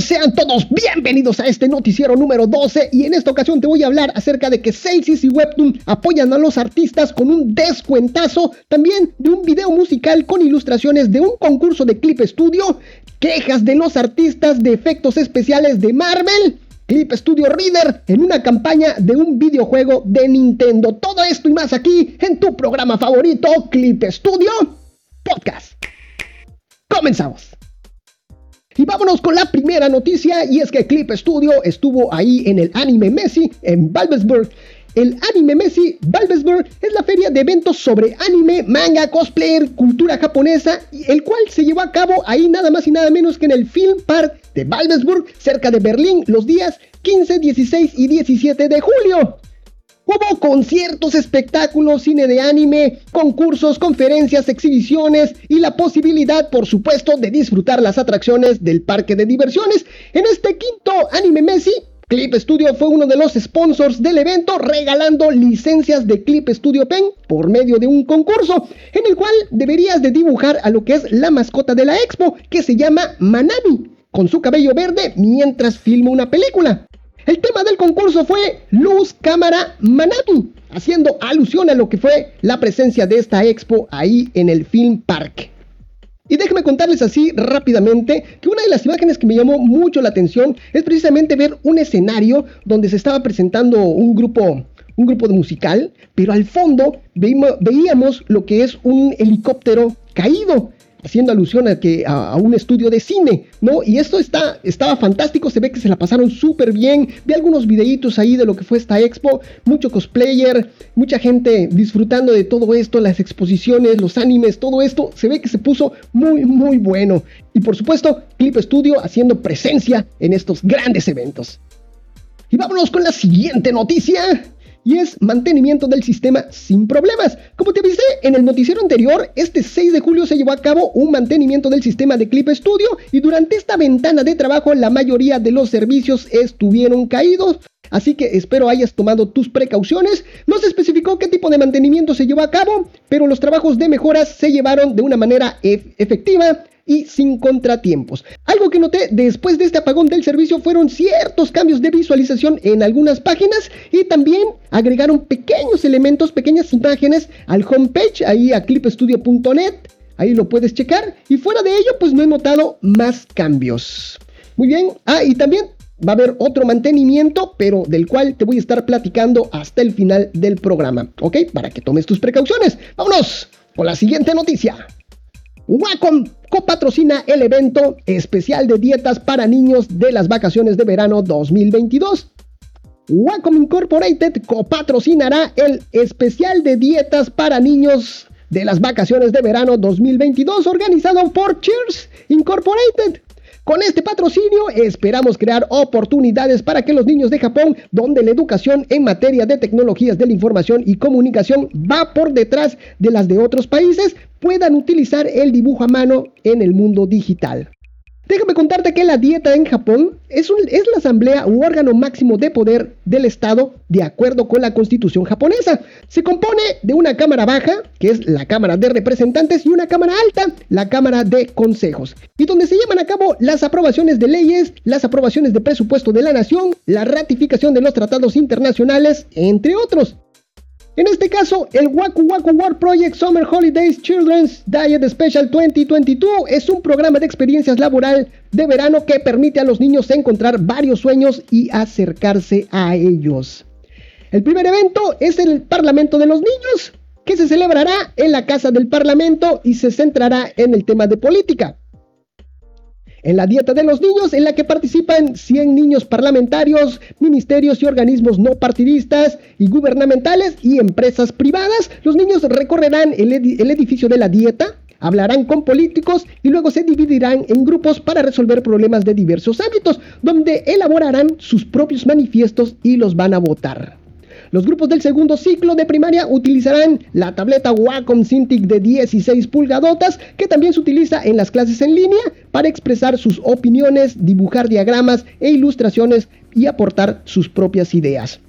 Sean todos bienvenidos a este noticiero número 12 y en esta ocasión te voy a hablar acerca de que Celsius y Webtoon apoyan a los artistas con un descuentazo, también de un video musical con ilustraciones de un concurso de Clip Studio, quejas de los artistas de efectos especiales de Marvel, Clip Studio Reader en una campaña de un videojuego de Nintendo. Todo esto y más aquí en tu programa favorito, Clip Studio Podcast. Comenzamos. Y vámonos con la primera noticia y es que Clip Studio estuvo ahí en el anime Messi en Valvesburg. El Anime Messi Valvesburg es la feria de eventos sobre anime, manga, cosplayer, cultura japonesa, el cual se llevó a cabo ahí nada más y nada menos que en el Film Park de Valvesburg, cerca de Berlín, los días 15, 16 y 17 de julio. Conciertos, espectáculos, cine de anime, concursos, conferencias, exhibiciones y la posibilidad, por supuesto, de disfrutar las atracciones del parque de diversiones. En este quinto Anime Messi, Clip Studio fue uno de los sponsors del evento regalando licencias de Clip Studio Pen por medio de un concurso en el cual deberías de dibujar a lo que es la mascota de la expo que se llama Manami con su cabello verde mientras filma una película. El tema del concurso fue Luz, Cámara, Manami, haciendo alusión a lo que fue la presencia de esta expo ahí en el Film Park. Y déjenme contarles así rápidamente que una de las imágenes que me llamó mucho la atención es precisamente ver un escenario donde se estaba presentando un grupo, un grupo musical, pero al fondo veíamos lo que es un helicóptero caído haciendo alusión a, que, a, un estudio de cine, ¿no? Y esto está, estaba fantástico, se ve que se la pasaron súper bien, vi algunos videitos ahí de lo que fue esta expo, mucho cosplayer, mucha gente disfrutando de todo esto, las exposiciones, los animes, todo esto, se ve que se puso muy, muy bueno. Y por supuesto, Clip Studio haciendo presencia en estos grandes eventos. Y vámonos con la siguiente noticia y es mantenimiento del sistema sin problemas. Como te avisé en el noticiero anterior, este 6 de julio se llevó a cabo un mantenimiento del sistema de Clip Studio y durante esta ventana de trabajo la mayoría de los servicios estuvieron caídos. Así que espero hayas tomado tus precauciones. No se especificó qué tipo de mantenimiento se llevó a cabo, pero los trabajos de mejoras se llevaron de una manera efectiva y sin contratiempos. Algo que noté después de este apagón del servicio fueron ciertos cambios de visualización en algunas páginas y también agregaron pequeños elementos, pequeñas imágenes al homepage, ahí a clipstudio.net. Ahí lo puedes checar. Y fuera de ello, pues no he notado más cambios. Muy bien. Ah, y también va a haber otro mantenimiento, pero del cual te voy a estar platicando hasta el final del programa. ¿Ok? Para que tomes tus precauciones. Vámonos con la siguiente noticia. Wacom copatrocina el evento especial de dietas para niños de las vacaciones de verano 2022. Wacom Incorporated copatrocinará el especial de dietas para niños de las vacaciones de verano 2022 organizado por Cheers Incorporated. Con este patrocinio esperamos crear oportunidades para que los niños de Japón, donde la educación en materia de tecnologías de la información y comunicación va por detrás de las de otros países, puedan utilizar el dibujo a mano en el mundo digital. Déjame contarte que la dieta en Japón es, la asamblea u órgano máximo de poder del Estado de acuerdo con la constitución japonesa. Se compone de una cámara baja, que es la Cámara de Representantes, y una cámara alta, la Cámara de Consejos, y donde se llevan a cabo las aprobaciones de leyes, las aprobaciones de presupuesto de la nación, la ratificación de los tratados internacionales, entre otros. En este caso, el Waku Waku World Project Summer Holidays Children's Diet Special 2022 es un programa de experiencias laboral de verano que permite a los niños encontrar varios sueños y acercarse a ellos. El primer evento es el Parlamento de los Niños, que se celebrará en la Casa del Parlamento y se centrará en el tema de política en la dieta de los niños, en la que participan 100 niños parlamentarios, ministerios y organismos no partidistas y gubernamentales y empresas privadas. Los niños recorrerán el, el edificio de la dieta, hablarán con políticos y luego se dividirán en grupos para resolver problemas de diversos ámbitos, donde elaborarán sus propios manifiestos y los van a votar. Los grupos del segundo ciclo de primaria utilizarán la tableta Wacom Cintiq de 16 pulgadotas que también se utiliza en las clases en línea para expresar sus opiniones, dibujar diagramas e ilustraciones y aportar sus propias ideas.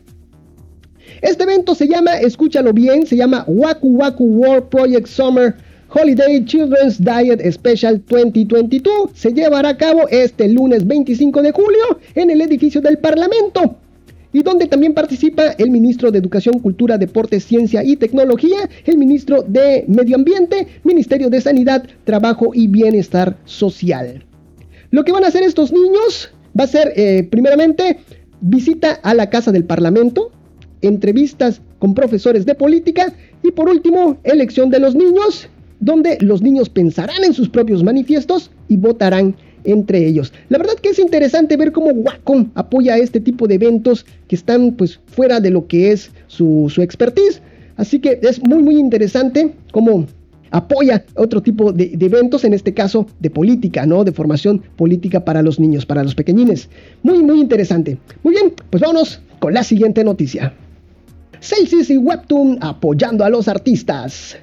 Este evento se llama, escúchalo bien, se llama Waku Waku World Project Summer Holiday Children's Diet Special 2022 se llevará a cabo este lunes 25 de julio en el edificio del Parlamento y donde también participa el ministro de Educación, Cultura, Deporte, Ciencia y Tecnología, el ministro de Medio Ambiente, Ministerio de Sanidad, Trabajo y Bienestar Social. Lo que van a hacer estos niños va a ser, eh, primeramente, visita a la Casa del Parlamento, entrevistas con profesores de política y por último, elección de los niños, donde los niños pensarán en sus propios manifiestos y votarán entre ellos. La verdad que es interesante ver cómo Wacom apoya este tipo de eventos que están pues fuera de lo que es su, su expertise. Así que es muy muy interesante cómo apoya otro tipo de, de, eventos, en este caso de política, ¿no? De formación política para los niños, para los pequeñines. Muy, muy interesante. Muy bien, pues vámonos con la siguiente noticia. Celsius y Webtoon apoyando a los artistas.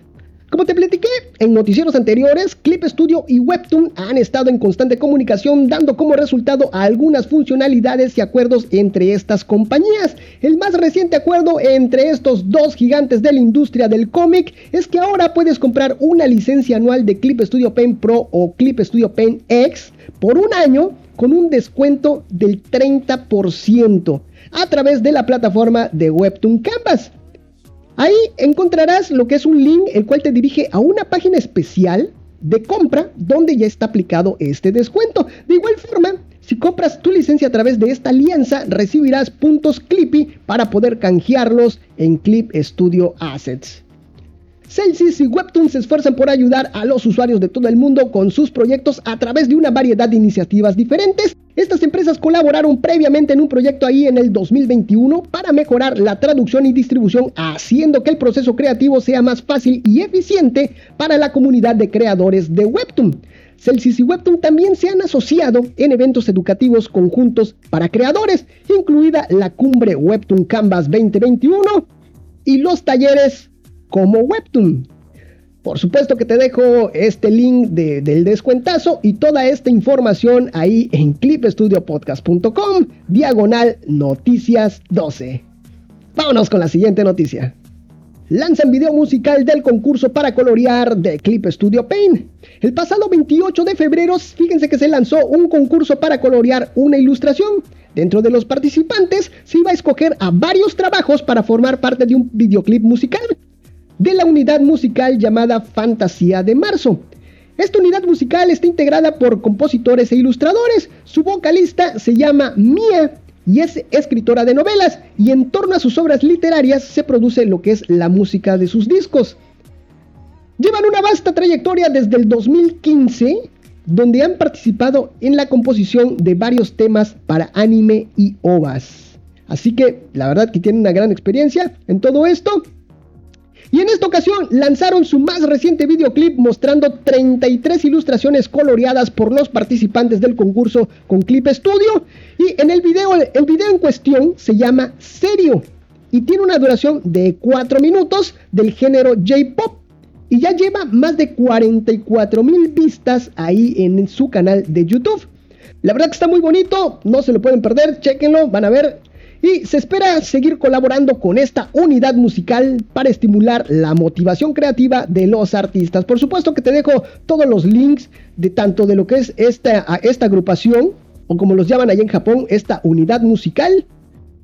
Como te platiqué en noticieros anteriores, Clip Studio y Webtoon han estado en constante comunicación dando como resultado algunas funcionalidades y acuerdos entre estas compañías. El más reciente acuerdo entre estos dos gigantes de la industria del cómic es que ahora puedes comprar una licencia anual de Clip Studio Pen Pro o Clip Studio Pen X por un año con un descuento del 30% a través de la plataforma de Webtoon Canvas. Ahí encontrarás lo que es un link el cual te dirige a una página especial de compra donde ya está aplicado este descuento. De igual forma, si compras tu licencia a través de esta alianza, recibirás puntos Clippy para poder canjearlos en Clip Studio Assets. Celsius y Webtoon se esfuerzan por ayudar a los usuarios de todo el mundo con sus proyectos a través de una variedad de iniciativas diferentes. Estas empresas colaboraron previamente en un proyecto ahí en el 2021 para mejorar la traducción y distribución, haciendo que el proceso creativo sea más fácil y eficiente para la comunidad de creadores de Webtoon. Celsius y Webtoon también se han asociado en eventos educativos conjuntos para creadores, incluida la cumbre Webtoon Canvas 2021 y los talleres como Webtoon. Por supuesto que te dejo este link del descuentazo y toda esta información ahí en clipstudiopodcast.com, diagonal noticias 12. Vámonos con la siguiente noticia. Lanzan video musical del concurso para colorear de Clip Studio Paint. El pasado 28 de febrero, fíjense que se lanzó un concurso para colorear una ilustración. Dentro de los participantes se iba a escoger a varios trabajos para formar parte de un videoclip musical de la unidad musical llamada Fantasía de Marzo. Esta unidad musical está integrada por compositores e ilustradores. Su vocalista se llama Mia y es escritora de novelas y en torno a sus obras literarias se produce lo que es la música de sus discos. Llevan una vasta trayectoria desde el 2015 donde han participado en la composición de varios temas para anime y ovas. Así que la verdad que tienen una gran experiencia en todo esto y en esta ocasión lanzaron su más reciente videoclip mostrando 33 ilustraciones coloreadas por los participantes del concurso con Clip Studio. Y en el video, el video en cuestión se llama Serio y tiene una duración de 4 minutos del género J-Pop. Y ya lleva más de 44 mil vistas ahí en su canal de YouTube. La verdad que está muy bonito, no se lo pueden perder, chequenlo, van a ver y se espera seguir colaborando con esta unidad musical para estimular la motivación creativa de los artistas. Por supuesto que te dejo todos los links de tanto de lo que es esta, esta agrupación o como los llaman allá en Japón, esta unidad musical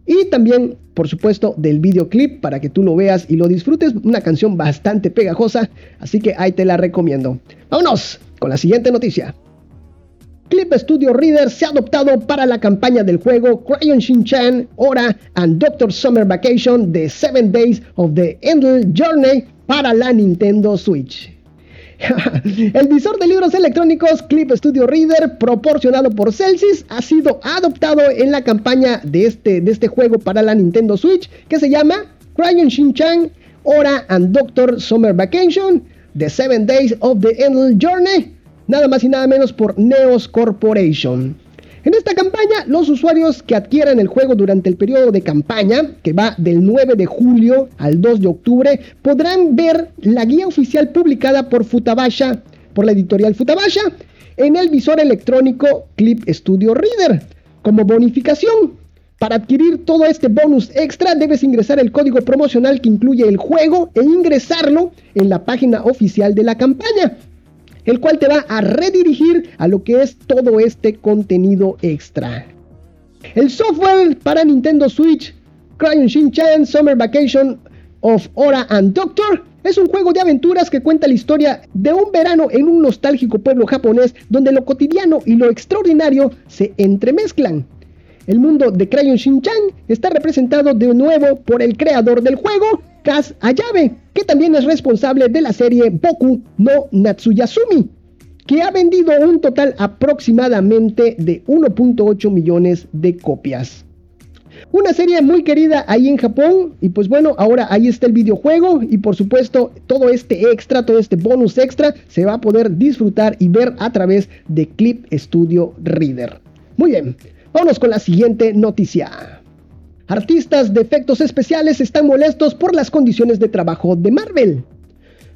y también, por supuesto, del videoclip para que tú lo veas y lo disfrutes. Una canción bastante pegajosa, así que ahí te la recomiendo. Vámonos con la siguiente noticia. Clip Studio Reader se ha adoptado para la campaña del juego Crayon Shin-Chan, Hora and Doctor Summer Vacation de 7 Days of the Endless Journey para la Nintendo Switch. El visor de libros electrónicos Clip Studio Reader proporcionado por Celsius ha sido adoptado en la campaña de este, este juego para la Nintendo Switch que se llama Crayon Shin-Chan, Hora and Doctor Summer Vacation, The 7 Days of the Endless Journey nada más y nada menos por Neos Corporation. En esta campaña, los usuarios que adquieran el juego durante el periodo de campaña, que va del 9 de julio al 2 de octubre, podrán ver la guía oficial publicada por Futabasha, por la editorial Futabasha, en el visor electrónico Clip Studio Reader, como bonificación Para adquirir todo este bonus extra debes ingresar el código promocional que incluye el juego e ingresarlo en la página oficial de la campaña, el cual te va a redirigir a lo que es todo este contenido extra. El software para Nintendo Switch, Crayon Shin-Chan Summer Vacation of Ora and Doctor, es un juego de aventuras que cuenta la historia de un verano en un nostálgico pueblo japonés donde lo cotidiano y lo extraordinario se entremezclan. El mundo de Crayon Shin-Chan está representado de nuevo por el creador del juego, Kaz Ayabe, que también es responsable de la serie Boku no Natsuyasumi, que ha vendido un total aproximadamente de 1.8 millones de copias. Una serie muy querida ahí en Japón y pues bueno, ahora ahí está el videojuego y por supuesto todo este extra, todo este bonus extra se va a poder disfrutar y ver a través de Clip Studio Reader. Muy bien, Vamos con la siguiente noticia. Artistas de efectos especiales están molestos por las condiciones de trabajo de Marvel.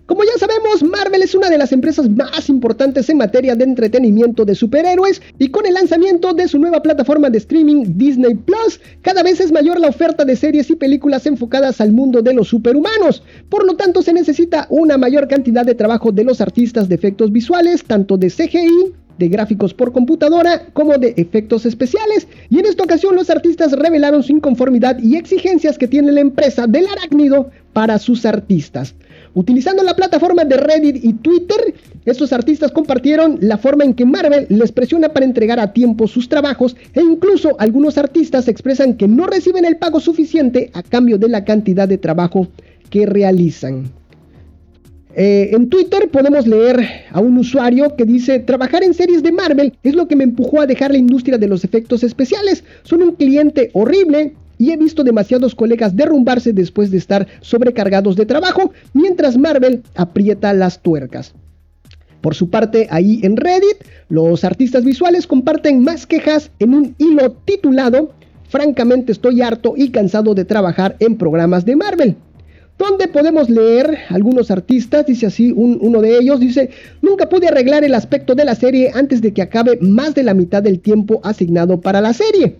Como ya sabemos, Marvel es una de las empresas más importantes en materia de entretenimiento de superhéroes y con el lanzamiento de su nueva plataforma de streaming Disney Plus, cada vez es mayor la oferta de series y películas enfocadas al mundo de los superhumanos. Por lo tanto, se necesita una mayor cantidad de trabajo de los artistas de efectos visuales, tanto de CGI de gráficos por computadora como de efectos especiales. Y en esta ocasión los artistas revelaron su inconformidad y exigencias que tiene la empresa del arácnido para sus artistas. Utilizando la plataforma de Reddit y Twitter, estos artistas compartieron la forma en que Marvel les presiona para entregar a tiempo sus trabajos e incluso algunos artistas expresan que no reciben el pago suficiente a cambio de la cantidad de trabajo que realizan. Eh, en Twitter podemos leer a un usuario que dice, trabajar en series de Marvel es lo que me empujó a dejar la industria de los efectos especiales. Son un cliente horrible y he visto demasiados colegas derrumbarse después de estar sobrecargados de trabajo mientras Marvel aprieta las tuercas. Por su parte, ahí en Reddit, los artistas visuales comparten más quejas en un hilo titulado Francamente estoy harto y cansado de trabajar en programas de Marvel donde podemos leer algunos artistas, dice así uno de ellos, dice, nunca pude arreglar el aspecto de la serie antes de que acabe más de la mitad del tiempo asignado para la serie.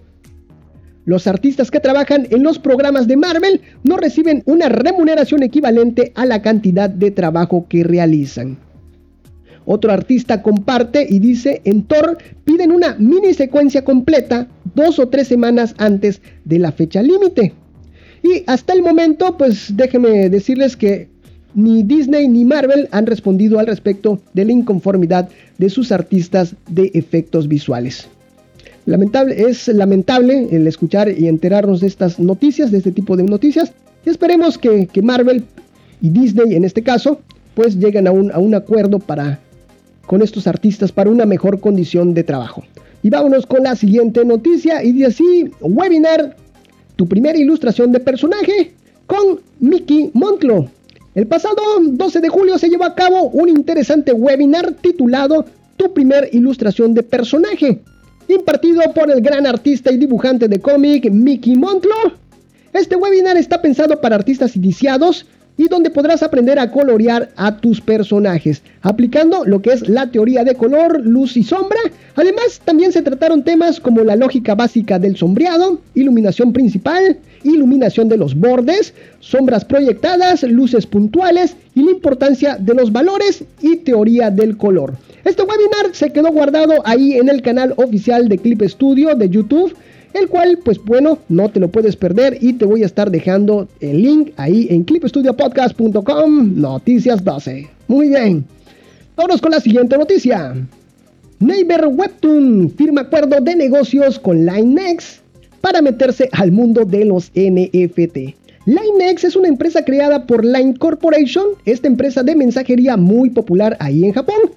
Los artistas que trabajan en los programas de Marvel no reciben una remuneración equivalente a la cantidad de trabajo que realizan. Otro artista comparte y dice, en Thor piden una mini secuencia completa dos o tres semanas antes de la fecha límite. Y hasta el momento, pues déjenme decirles que ni Disney ni Marvel han respondido al respecto de la inconformidad de sus artistas de efectos visuales. Lamentable, es lamentable el escuchar y enterarnos de estas noticias, de este tipo de noticias. Y esperemos que, Marvel y Disney en este caso, pues lleguen a un, acuerdo para, con estos artistas para una mejor condición de trabajo. Y vámonos con la siguiente noticia. Y dice así, webinar tu primera ilustración de personaje con Mickey Montlo. El pasado 12 de julio se llevó a cabo un interesante webinar titulado Tu primer ilustración de personaje, impartido por el gran artista y dibujante de cómic Mickey Montlo. Este webinar está pensado para artistas iniciados y donde podrás aprender a colorear a tus personajes, aplicando lo que es la teoría de color, luz y sombra. Además, también se trataron temas como la lógica básica del sombreado, iluminación principal, iluminación de los bordes, sombras proyectadas, luces puntuales y la importancia de los valores y teoría del color. Este webinar se quedó guardado ahí en el canal oficial de Clip Studio de YouTube el cual pues bueno, no te lo puedes perder y te voy a estar dejando el link ahí en clipstudiopodcast.com, noticias 12. Muy bien, vamos con la siguiente noticia. Neighbor Webtoon firma acuerdo de negocios con LineX para meterse al mundo de los NFT. LineX es una empresa creada por Line Corporation, esta empresa de mensajería muy popular ahí en Japón.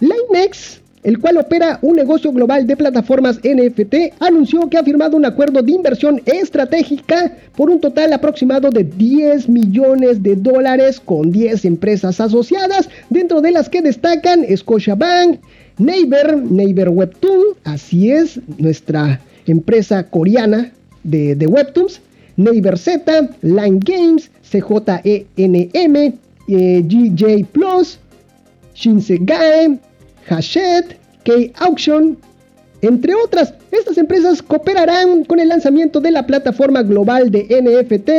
LineX el cual opera un negocio global de plataformas NFT, anunció que ha firmado un acuerdo de inversión estratégica por un total aproximado de 10 millones de dólares con 10 empresas asociadas, dentro de las que destacan Scotiabank, Neighbor, Neighbor Webtoon, así es, nuestra empresa coreana de, Webtoons, Neighbor Z, Line Games, CJENM, eh, GJ Plus, Shinsegae, Hachette, K-Auction, entre otras. Estas empresas cooperarán con el lanzamiento de la plataforma global de NFT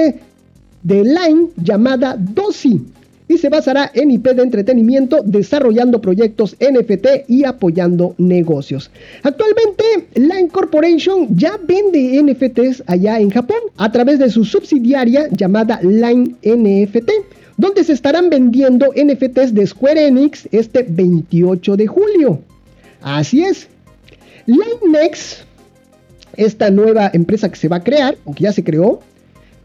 de Line llamada DOSI y se basará en IP de entretenimiento desarrollando proyectos NFT y apoyando negocios. Actualmente, Line Corporation ya vende NFTs allá en Japón a través de su subsidiaria llamada Line NFT, donde se estarán vendiendo NFTs de Square Enix este 28 de julio. Así es. LineNext, esta nueva empresa que se va a crear, o que ya se creó,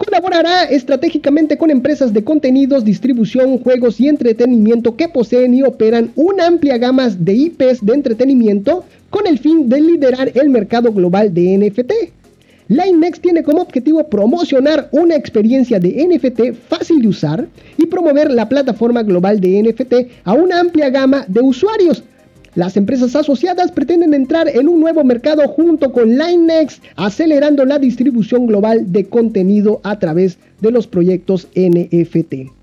Colaborará estratégicamente con empresas de contenidos, distribución, juegos y entretenimiento que poseen y operan una amplia gama de IPs de entretenimiento con el fin de liderar el mercado global de NFT. LineNext tiene como objetivo promocionar una experiencia de NFT fácil de usar y promover la plataforma global de NFT a una amplia gama de usuarios, las empresas asociadas pretenden entrar en un nuevo mercado junto con LineNext, acelerando la distribución global de contenido a través de los proyectos NFT.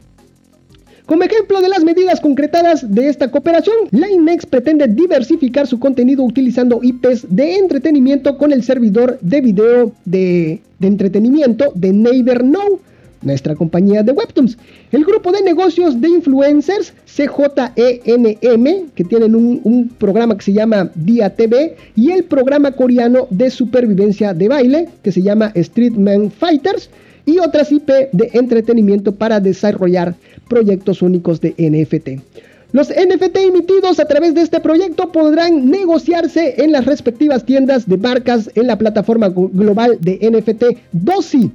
Como ejemplo de las medidas concretadas de esta cooperación, LineNext pretende diversificar su contenido utilizando IPs de entretenimiento con el servidor de video de, entretenimiento de Neighbor Now nuestra compañía de Webtoons. El grupo de negocios de influencers CJENM, que tienen un, programa que se llama Dia TV, y el programa coreano de supervivencia de baile, que se llama Streetman Fighters, y otras IP de entretenimiento para desarrollar proyectos únicos de NFT. Los NFT emitidos a través de este proyecto podrán negociarse en las respectivas tiendas de marcas en la plataforma global de NFT DOSI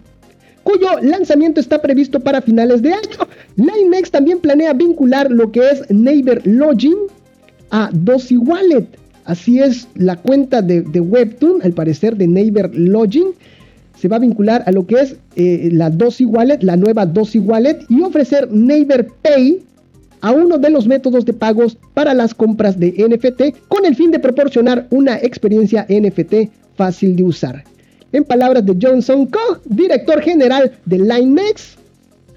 cuyo lanzamiento está previsto para finales de año. LineX también planea vincular lo que es Neighbor Login a Dosi Wallet. Así es, la cuenta de, Webtoon, al parecer de Neighbor Login, se va a vincular a lo que es eh, la Dosi Wallet, la nueva Dosi Wallet, y ofrecer Neighbor Pay a uno de los métodos de pagos para las compras de NFT con el fin de proporcionar una experiencia NFT fácil de usar. En palabras de Johnson Koch, director general de LineX,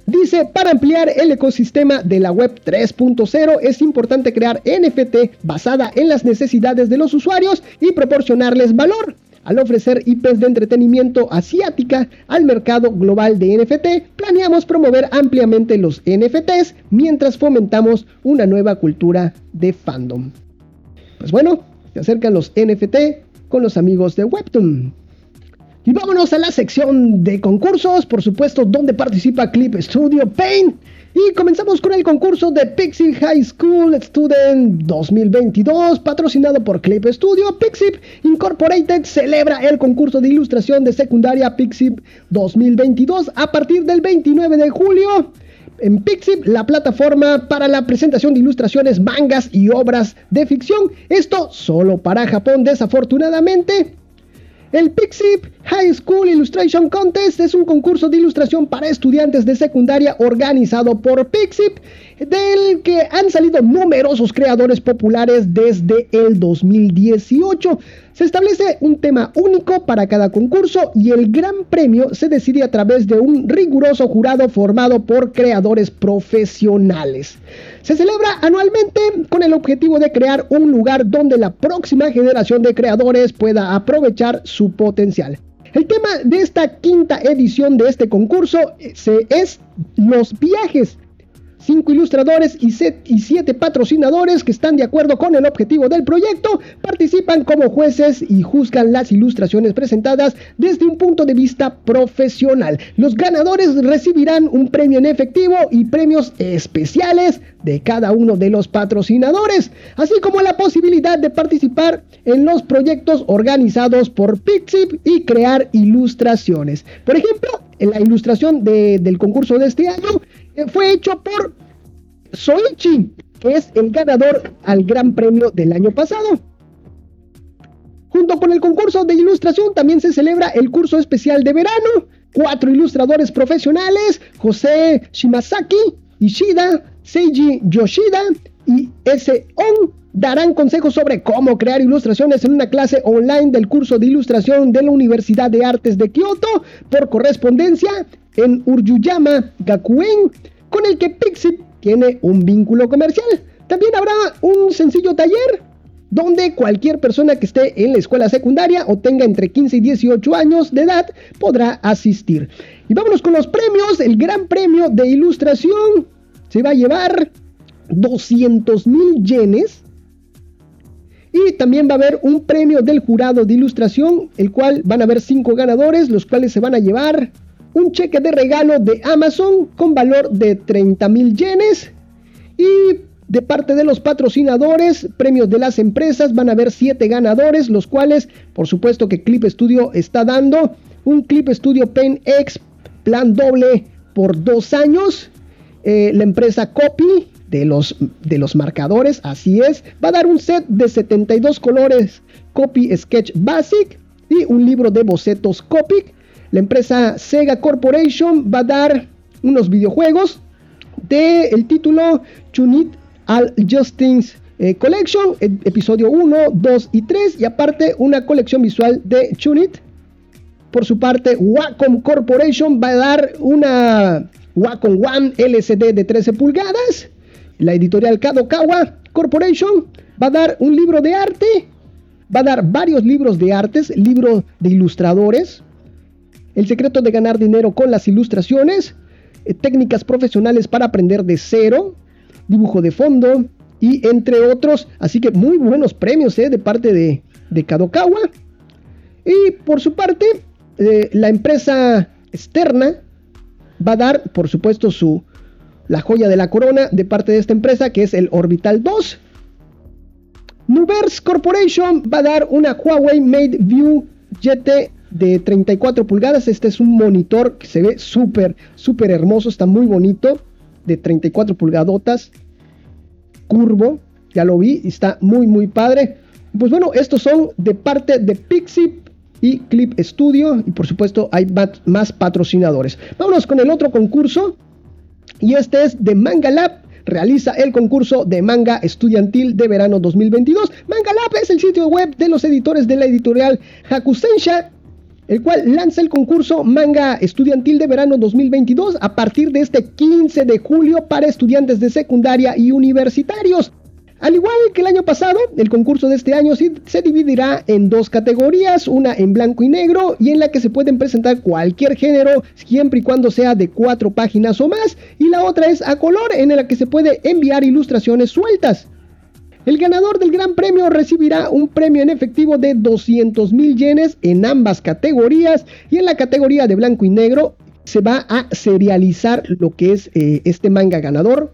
Dice, para ampliar el ecosistema de la web 3.0 es importante crear NFT basada en las necesidades de los usuarios y proporcionarles valor. Al ofrecer IPs de entretenimiento asiática al mercado global de NFT, planeamos promover ampliamente los NFTs mientras fomentamos una nueva cultura de fandom. Pues bueno, se acercan los NFT con los amigos de Webtoon. Y vámonos a la sección de concursos, por supuesto, donde participa Clip Studio Paint. Y comenzamos con el concurso de Pixie High School Student 2022, patrocinado por Clip Studio. Pixie Incorporated celebra el concurso de ilustración de secundaria Pixie 2022 a partir del 29 de julio. En Pixip, la plataforma para la presentación de ilustraciones, mangas y obras de ficción. Esto solo para Japón, desafortunadamente. El Pixip High School Illustration Contest es un concurso de ilustración para estudiantes de secundaria organizado por Pixip, del que han salido numerosos creadores populares desde el 2018. Se establece un tema único para cada concurso y el gran premio se decide a través de un riguroso jurado formado por creadores profesionales. Se celebra anualmente con el objetivo de crear un lugar donde la próxima generación de creadores pueda aprovechar su potencial. El tema de esta quinta edición de este concurso es los viajes cinco ilustradores y, siete patrocinadores que están de acuerdo con el objetivo del proyecto participan como jueces y juzgan las ilustraciones presentadas desde un punto de vista profesional. Los ganadores recibirán un premio en efectivo y premios especiales de cada uno de los patrocinadores, así como la posibilidad de participar en los proyectos organizados por Pixip y crear ilustraciones. Por ejemplo, en la ilustración del concurso de este año fue hecho por Soichi, que es el ganador al Gran Premio del año pasado. Junto con el concurso de ilustración también se celebra el curso especial de verano. Cuatro ilustradores profesionales, José Shimazaki, Ishida, Seiji Yoshida y S. Darán consejos sobre cómo crear ilustraciones en una clase online del curso de ilustración de la Universidad de Artes de Kioto por correspondencia en Uryuyama Gakuen, con el que Pixie tiene un vínculo comercial. También habrá un sencillo taller donde cualquier persona que esté en la escuela secundaria o tenga entre 15 y 18 años de edad podrá asistir. Y vámonos con los premios. El gran premio de ilustración se va a llevar 200 mil yenes. Y también va a haber un premio del jurado de ilustración, el cual van a haber cinco ganadores, los cuales se van a llevar un cheque de regalo de Amazon con valor de 30 mil yenes. Y de parte de los patrocinadores, premios de las empresas, van a haber siete ganadores, los cuales, por supuesto que Clip Studio está dando un Clip Studio Pen X plan doble por dos años. Eh, la empresa Copy de los, de los marcadores, así es, va a dar un set de 72 colores Copy Sketch Basic y un libro de bocetos Copic. La empresa Sega Corporation va a dar unos videojuegos de el título Chunit Al Justins eh, Collection, episodio 1, 2 y 3, y aparte una colección visual de Chunit. Por su parte, Wacom Corporation va a dar una Wacom One LCD de 13 pulgadas. La editorial Kadokawa Corporation va a dar un libro de arte. Va a dar varios libros de artes, libros de ilustradores. El secreto de ganar dinero con las ilustraciones. Eh, técnicas profesionales para aprender de cero. Dibujo de fondo. Y entre otros. Así que muy buenos premios eh, de parte de, de Kadokawa. Y por su parte, eh, la empresa externa va a dar, por supuesto, su la joya de la corona de parte de esta empresa, que es el Orbital 2. Nuverse Corporation va a dar una Huawei Mate View GT de 34 pulgadas. Este es un monitor que se ve súper, súper hermoso, está muy bonito, de 34 pulgadotas, curvo, ya lo vi, está muy, muy padre. Pues bueno, estos son de parte de Pixie y Clip Studio. Y por supuesto hay más patrocinadores. Vámonos con el otro concurso. Y este es de Manga Lab. Realiza el concurso de manga estudiantil de verano 2022. Manga Lab es el sitio web de los editores de la editorial Hakusensha el cual lanza el concurso Manga Estudiantil de Verano 2022 a partir de este 15 de julio para estudiantes de secundaria y universitarios. Al igual que el año pasado, el concurso de este año se dividirá en dos categorías, una en blanco y negro y en la que se pueden presentar cualquier género siempre y cuando sea de cuatro páginas o más, y la otra es a color en la que se puede enviar ilustraciones sueltas. El ganador del gran premio recibirá un premio en efectivo de 200 mil yenes en ambas categorías y en la categoría de blanco y negro se va a serializar lo que es eh, este manga ganador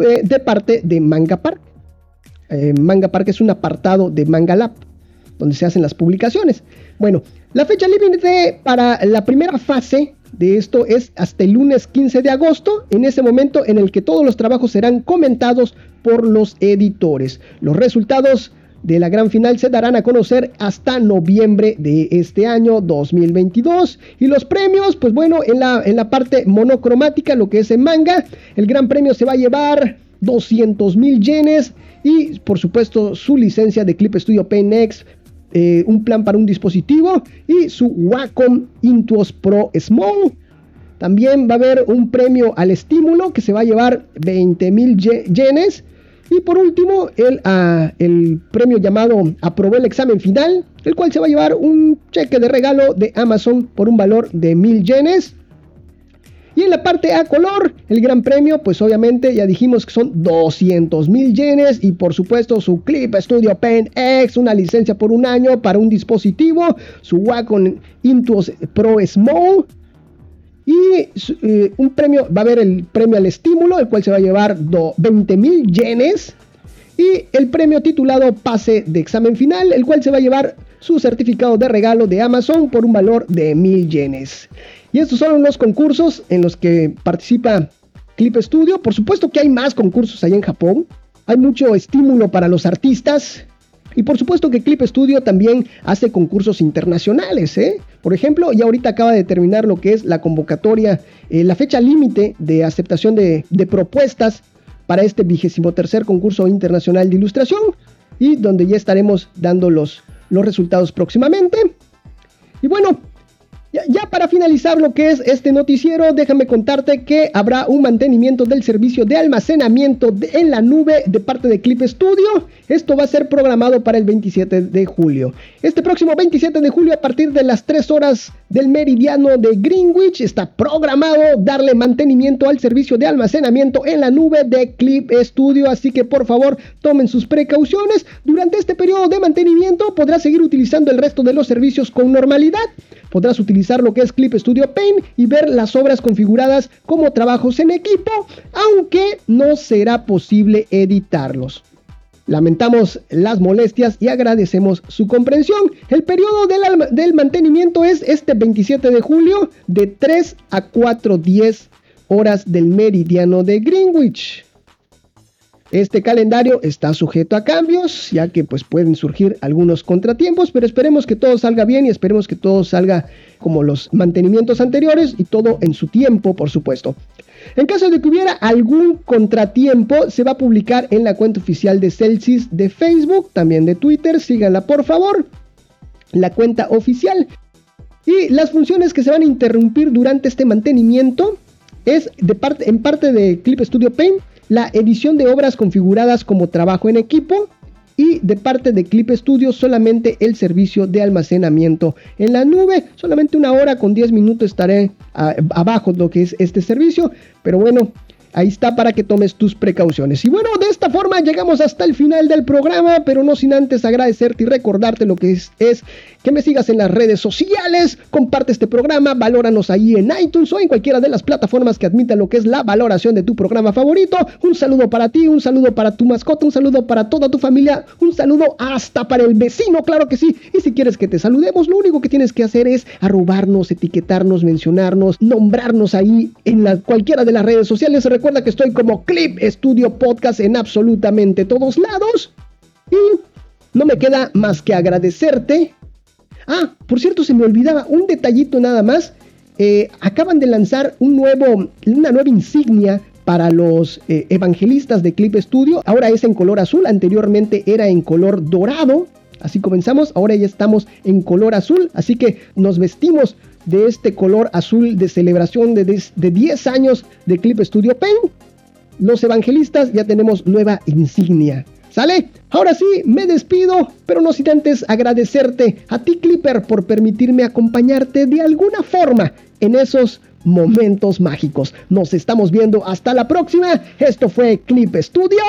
eh, de parte de Manga Park. Eh, Manga Park es un apartado de Manga Lab, donde se hacen las publicaciones. Bueno, la fecha límite para la primera fase de esto es hasta el lunes 15 de agosto, en ese momento en el que todos los trabajos serán comentados por los editores. Los resultados de la gran final se darán a conocer hasta noviembre de este año 2022. Y los premios, pues bueno, en la, en la parte monocromática, lo que es en manga, el gran premio se va a llevar 200 mil yenes y por supuesto su licencia de Clip Studio Paint X, eh, un plan para un dispositivo y su Wacom Intuos Pro Small. También va a haber un premio al estímulo que se va a llevar 20 mil yenes. Y por último, el, ah, el premio llamado Aprobó el examen final, el cual se va a llevar un cheque de regalo de Amazon por un valor de mil yenes. Y en la parte a color, el gran premio, pues obviamente ya dijimos que son 200 mil yenes y por supuesto su Clip Studio Pen X, una licencia por un año para un dispositivo, su Wacom Intuos Pro Small. Y eh, un premio, va a haber el premio al estímulo, el cual se va a llevar 20 mil yenes. Y el premio titulado Pase de examen final, el cual se va a llevar su certificado de regalo de Amazon por un valor de mil yenes. Y estos son los concursos en los que participa Clip Studio. Por supuesto que hay más concursos allá en Japón. Hay mucho estímulo para los artistas. Y por supuesto que Clip Studio también hace concursos internacionales. ¿eh? Por ejemplo, ya ahorita acaba de terminar lo que es la convocatoria, eh, la fecha límite de aceptación de, propuestas para este vigésimo tercer concurso internacional de ilustración. Y donde ya estaremos dando los, los resultados próximamente. Y bueno, Ya, para finalizar lo que es este noticiero, déjame contarte que habrá un mantenimiento del servicio de almacenamiento en la nube de parte de Clip Studio. Esto va a ser programado para el 27 de julio. Este próximo 27 de julio, a partir de las 3 horas del meridiano de Greenwich, está programado darle mantenimiento al servicio de almacenamiento en la nube de Clip Studio. Así que por favor, tomen sus precauciones. Durante este periodo de mantenimiento podrás seguir utilizando el resto de los servicios con normalidad. Podrás utilizar lo que es Clip Studio Paint y ver las obras configuradas como trabajos en equipo, aunque no será posible editarlos. Lamentamos las molestias y agradecemos su comprensión. El periodo del, del, mantenimiento es este 27 de julio de 3 a 4.10 horas del meridiano de Greenwich. Este calendario está sujeto a cambios, ya que pues pueden surgir algunos contratiempos, pero esperemos que todo salga bien y esperemos que todo salga como los mantenimientos anteriores y todo en su tiempo, por supuesto. En caso de que hubiera algún contratiempo, se va a publicar en la cuenta oficial de Celsius de Facebook, también de Twitter, síganla por favor, la cuenta oficial. Y las funciones que se van a interrumpir durante este mantenimiento es de parte, en parte de Clip Studio Paint la edición de obras configuradas como trabajo en equipo y de parte de Clip Studio solamente el servicio de almacenamiento en la nube. Solamente una hora con 10 minutos estaré abajo de lo que es este servicio, pero bueno, Ahí está para que tomes tus precauciones. Y bueno, de esta forma llegamos hasta el final del programa, pero no sin antes agradecerte y recordarte lo que es, que me sigas en las redes sociales, comparte este programa, valóranos ahí en iTunes o en cualquiera de las plataformas que admitan lo que es la valoración de tu programa favorito. Un saludo para ti, un saludo para tu mascota, un saludo para toda tu familia, un saludo hasta para el vecino, claro que sí. Y si quieres que te saludemos, lo único que tienes que hacer es arrobarnos, etiquetarnos, mencionarnos, nombrarnos ahí en la, cualquiera de las redes sociales. Recuerda que estoy como Clip Studio Podcast en absolutamente todos lados. Y no me queda más que agradecerte. Ah, por cierto, se me olvidaba un detallito nada más. Eh, acaban de lanzar un nuevo, una nueva insignia para los eh, evangelistas de Clip Studio. Ahora es en color azul, anteriormente era en color dorado. Así comenzamos, ahora ya estamos en color azul, así que nos vestimos de este color azul de celebración de, de 10 años de Clip Studio Paint. Los evangelistas ya tenemos nueva insignia. ¿Sale? Ahora sí, me despido, pero no sin antes agradecerte a ti Clipper por permitirme acompañarte de alguna forma en esos momentos mágicos. Nos estamos viendo hasta la próxima. Esto fue Clip Studio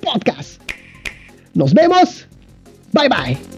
Podcast. Nos vemos. Bye bye.